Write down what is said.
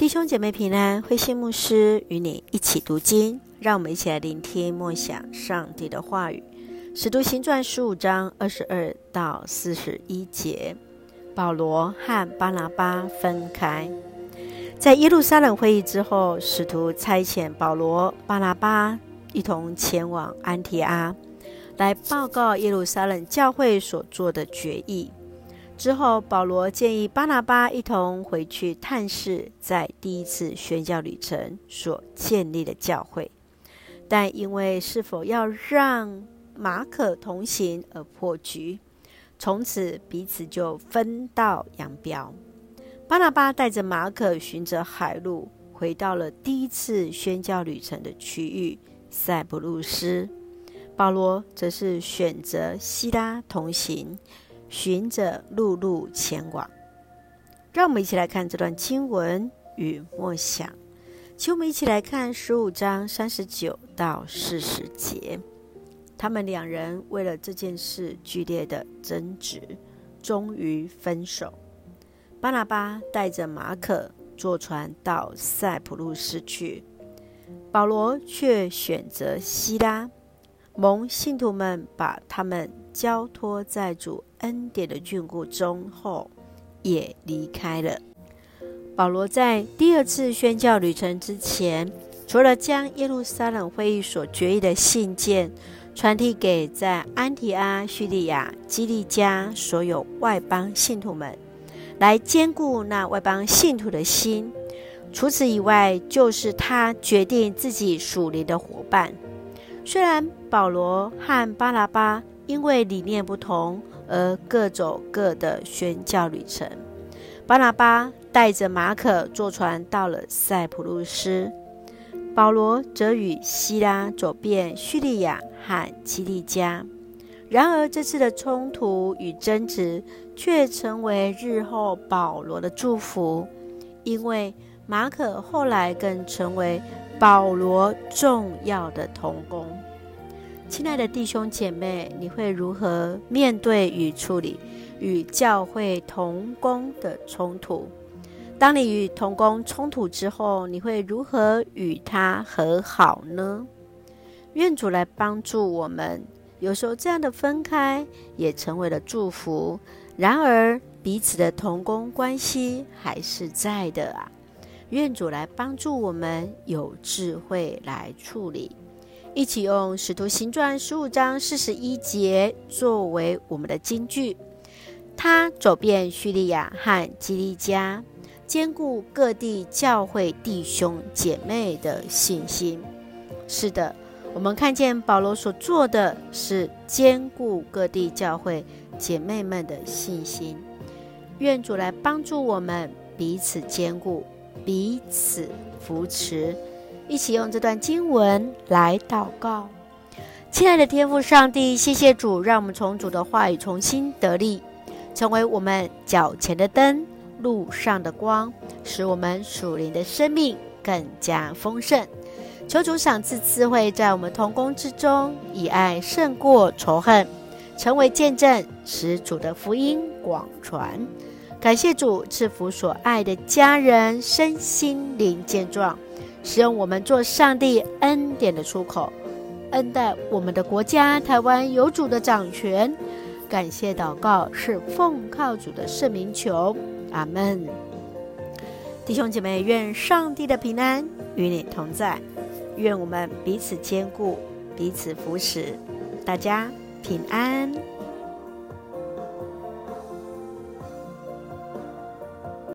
弟兄姐妹平安，慧馨牧师与你一起读经，让我们一起来聆听默想上帝的话语。使徒行传十五章二十二到四十一节，保罗和巴拿巴分开。在耶路撒冷会议之后，使徒差遣保罗、巴拿巴一同前往安提阿，来报告耶路撒冷教会所做的决议。之后，保罗建议巴拿巴一同回去探视在第一次宣教旅程所建立的教会，但因为是否要让马可同行而破局，从此彼此就分道扬镳。巴拿巴带着马可循着海路回到了第一次宣教旅程的区域塞浦路斯，保罗则是选择希拉同行。循着陆路前往，让我们一起来看这段经文与默想。请我们一起来看十五章三十九到四十节。他们两人为了这件事剧烈的争执，终于分手。巴拿巴带着马可坐船到塞浦路斯去，保罗却选择希拉。蒙信徒们把他们交托在主恩典的眷顾中后，也离开了。保罗在第二次宣教旅程之前，除了将耶路撒冷会议所决议的信件传递给在安提阿、叙利亚、基利加所有外邦信徒们，来坚固那外邦信徒的心，除此以外，就是他决定自己属灵的伙伴。虽然保罗和巴拿巴因为理念不同而各走各的宣教旅程，巴拿巴带着马可坐船到了塞浦路斯，保罗则与西拉走遍叙利亚和基利家。然而，这次的冲突与争执却成为日后保罗的祝福，因为马可后来更成为。保罗重要的同工，亲爱的弟兄姐妹，你会如何面对与处理与教会同工的冲突？当你与同工冲突之后，你会如何与他和好呢？愿主来帮助我们。有时候这样的分开也成为了祝福，然而彼此的同工关系还是在的啊。愿主来帮助我们有智慧来处理，一起用《使徒行传》十五章四十一节作为我们的金句。他走遍叙利亚和基利家，坚固各地教会弟兄姐妹的信心。是的，我们看见保罗所做的是坚固各地教会姐妹们的信心。愿主来帮助我们彼此坚固。彼此扶持，一起用这段经文来祷告。亲爱的天父上帝，谢谢主，让我们从主的话语重新得力，成为我们脚前的灯，路上的光，使我们属灵的生命更加丰盛。求主赏赐智慧，在我们同工之中，以爱胜过仇恨，成为见证，使主的福音广传。感谢主赐福所爱的家人身心灵健壮，使用我们做上帝恩典的出口，恩待我们的国家台湾有主的掌权。感谢祷告是奉靠主的圣名求，阿门。弟兄姐妹，愿上帝的平安与你同在，愿我们彼此坚固，彼此扶持，大家平安。